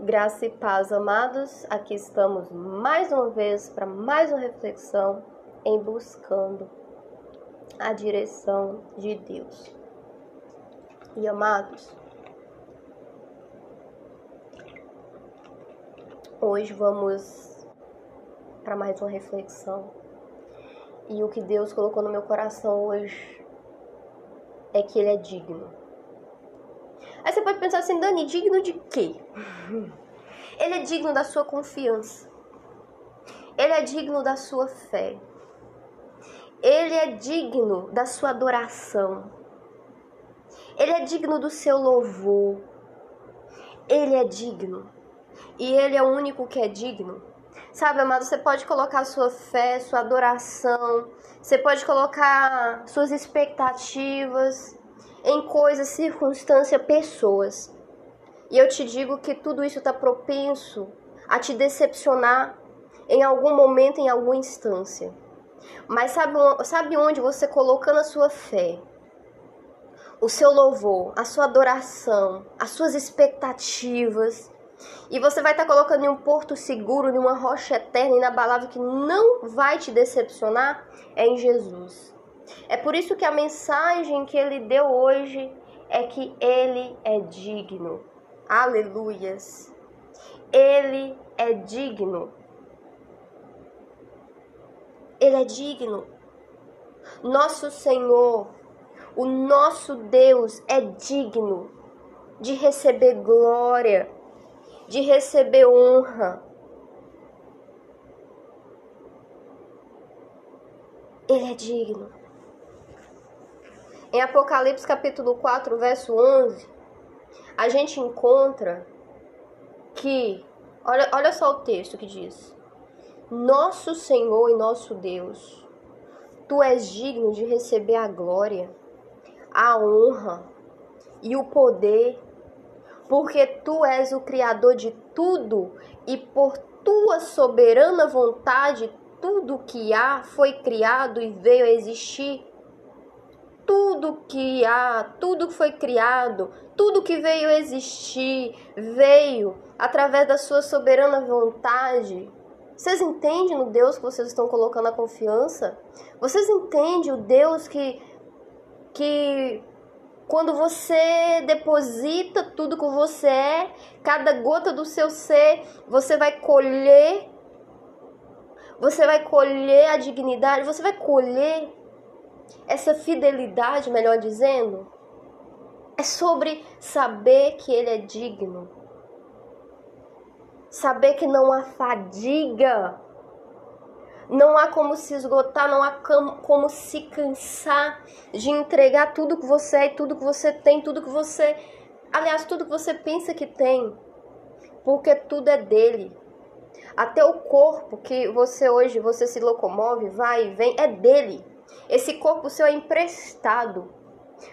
Graça e paz, amados. Aqui estamos mais uma vez para mais uma reflexão em buscando a direção de Deus. E amados, hoje vamos para mais uma reflexão. E o que Deus colocou no meu coração hoje é que Ele é digno pensar assim, Dani, digno de quê? Ele é digno da sua confiança. Ele é digno da sua fé. Ele é digno da sua adoração. Ele é digno do seu louvor. Ele é digno. E ele é o único que é digno. Sabe, amado, você pode colocar sua fé, sua adoração, você pode colocar suas expectativas, em coisas, circunstâncias, pessoas. E eu te digo que tudo isso está propenso a te decepcionar em algum momento, em alguma instância. Mas sabe, sabe onde você colocando a sua fé, o seu louvor, a sua adoração, as suas expectativas, e você vai estar tá colocando em um porto seguro, em uma rocha eterna, inabalável, que não vai te decepcionar, é em Jesus. É por isso que a mensagem que ele deu hoje é que ele é digno. Aleluias. Ele é digno. Ele é digno. Nosso Senhor, o nosso Deus é digno de receber glória, de receber honra. Ele é digno. Em Apocalipse capítulo 4, verso 11, a gente encontra que, olha, olha só o texto que diz: Nosso Senhor e nosso Deus, tu és digno de receber a glória, a honra e o poder, porque tu és o Criador de tudo e por tua soberana vontade tudo que há foi criado e veio a existir tudo que há, tudo que foi criado, tudo que veio existir, veio através da sua soberana vontade. Vocês entendem no Deus que vocês estão colocando a confiança? Vocês entendem o Deus que que quando você deposita tudo que você é, cada gota do seu ser, você vai colher você vai colher a dignidade, você vai colher essa fidelidade, melhor dizendo, é sobre saber que ele é digno. Saber que não há fadiga. Não há como se esgotar, não há como se cansar de entregar tudo que você é, tudo que você tem, tudo que você, aliás, tudo que você pensa que tem, porque tudo é dele. Até o corpo que você hoje você se locomove, vai e vem, é dele. Esse corpo seu é emprestado,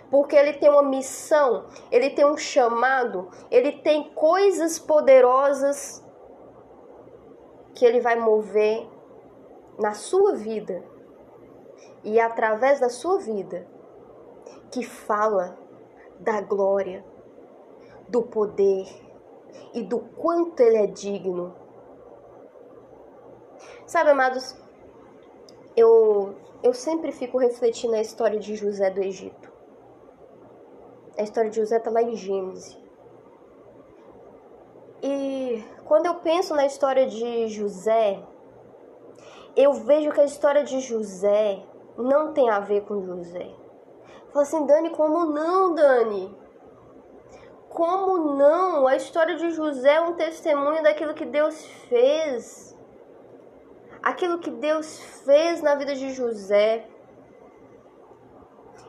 porque ele tem uma missão, ele tem um chamado, ele tem coisas poderosas que ele vai mover na sua vida e através da sua vida que fala da glória, do poder e do quanto ele é digno. Sabe, amados, eu eu sempre fico refletindo a história de José do Egito. A história de José está lá em Gênesis. E quando eu penso na história de José, eu vejo que a história de José não tem a ver com José. Fala assim, Dani, como não, Dani? Como não? A história de José é um testemunho daquilo que Deus fez aquilo que Deus fez na vida de José.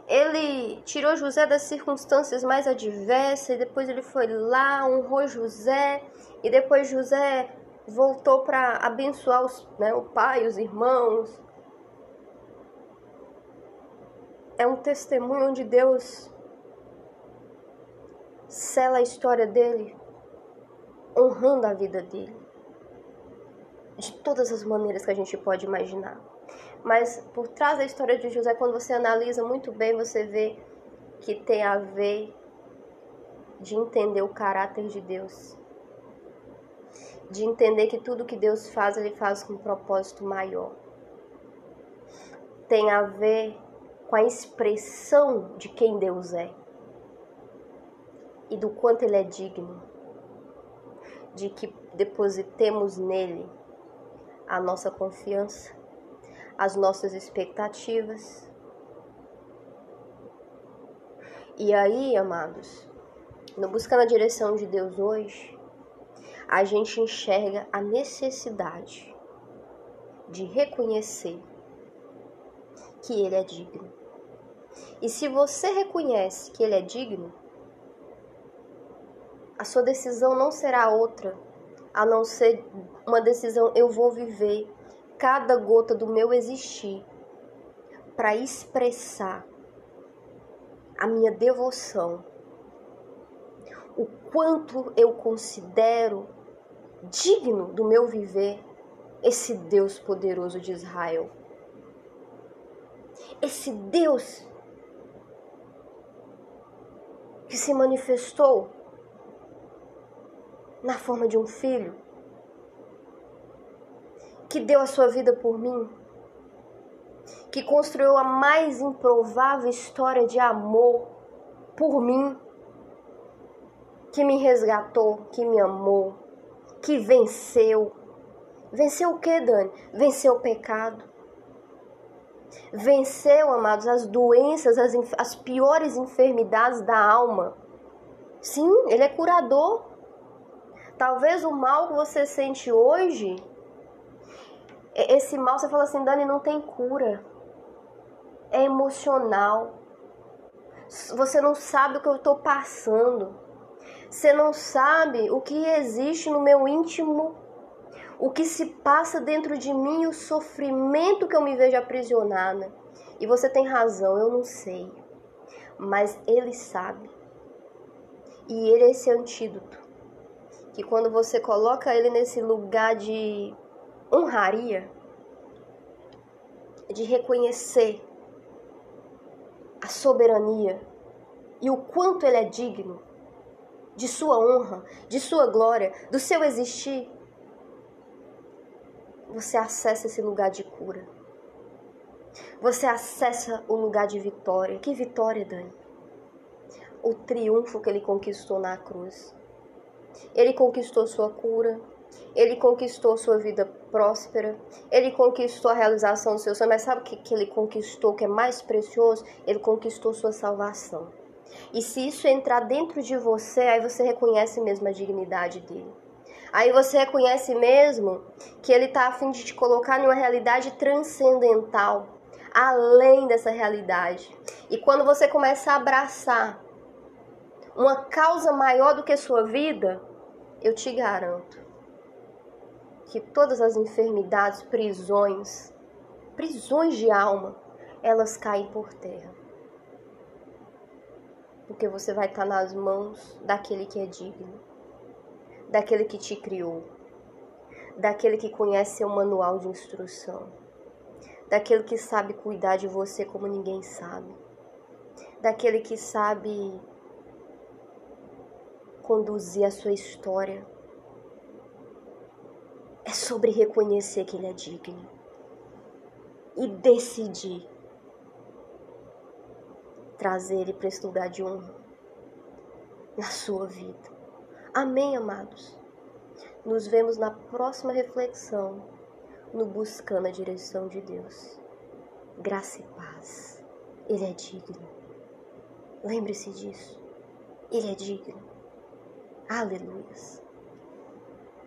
Ele tirou José das circunstâncias mais adversas, e depois ele foi lá, honrou José, e depois José voltou para abençoar os, né, o pai, os irmãos. É um testemunho onde Deus sela a história dele, honrando a vida dele de todas as maneiras que a gente pode imaginar. Mas por trás da história de José, quando você analisa muito bem, você vê que tem a ver de entender o caráter de Deus. de entender que tudo que Deus faz, Ele faz com um propósito maior. Tem a ver com a expressão de quem Deus é e do quanto Ele é digno, de que depositemos nele a nossa confiança, as nossas expectativas. E aí, amados, no Buscando a Direção de Deus hoje, a gente enxerga a necessidade de reconhecer que Ele é digno. E se você reconhece que Ele é digno, a sua decisão não será outra a não ser uma decisão eu vou viver cada gota do meu existir para expressar a minha devoção, o quanto eu considero digno do meu viver esse Deus poderoso de Israel. Esse Deus que se manifestou na forma de um filho, que deu a sua vida por mim, que construiu a mais improvável história de amor por mim, que me resgatou, que me amou, que venceu. Venceu o que, Dani? Venceu o pecado. Venceu, amados, as doenças, as, as piores enfermidades da alma. Sim, ele é curador. Talvez o mal que você sente hoje, esse mal você fala assim, Dani, não tem cura. É emocional. Você não sabe o que eu estou passando. Você não sabe o que existe no meu íntimo, o que se passa dentro de mim, o sofrimento que eu me vejo aprisionada. E você tem razão, eu não sei. Mas ele sabe. E ele é esse antídoto que quando você coloca ele nesse lugar de honraria, de reconhecer a soberania e o quanto ele é digno de sua honra, de sua glória, do seu existir, você acessa esse lugar de cura. Você acessa o lugar de vitória. Que vitória, Dani? O triunfo que ele conquistou na cruz. Ele conquistou sua cura, ele conquistou sua vida próspera, ele conquistou a realização do seu sonho, mas sabe o que, que ele conquistou que é mais precioso? Ele conquistou sua salvação. E se isso entrar dentro de você, aí você reconhece mesmo a dignidade dele. Aí você reconhece mesmo que ele está a fim de te colocar em uma realidade transcendental, além dessa realidade. E quando você começa a abraçar uma causa maior do que sua vida, eu te garanto que todas as enfermidades, prisões, prisões de alma, elas caem por terra. Porque você vai estar nas mãos daquele que é digno, daquele que te criou, daquele que conhece seu manual de instrução, daquele que sabe cuidar de você como ninguém sabe, daquele que sabe conduzir a sua história. É sobre reconhecer que Ele é digno e decidir trazer Ele para esse lugar de honra na sua vida. Amém, amados? Nos vemos na próxima reflexão no Buscando a Direção de Deus. Graça e paz. Ele é digno. Lembre-se disso. Ele é digno. Aleluia.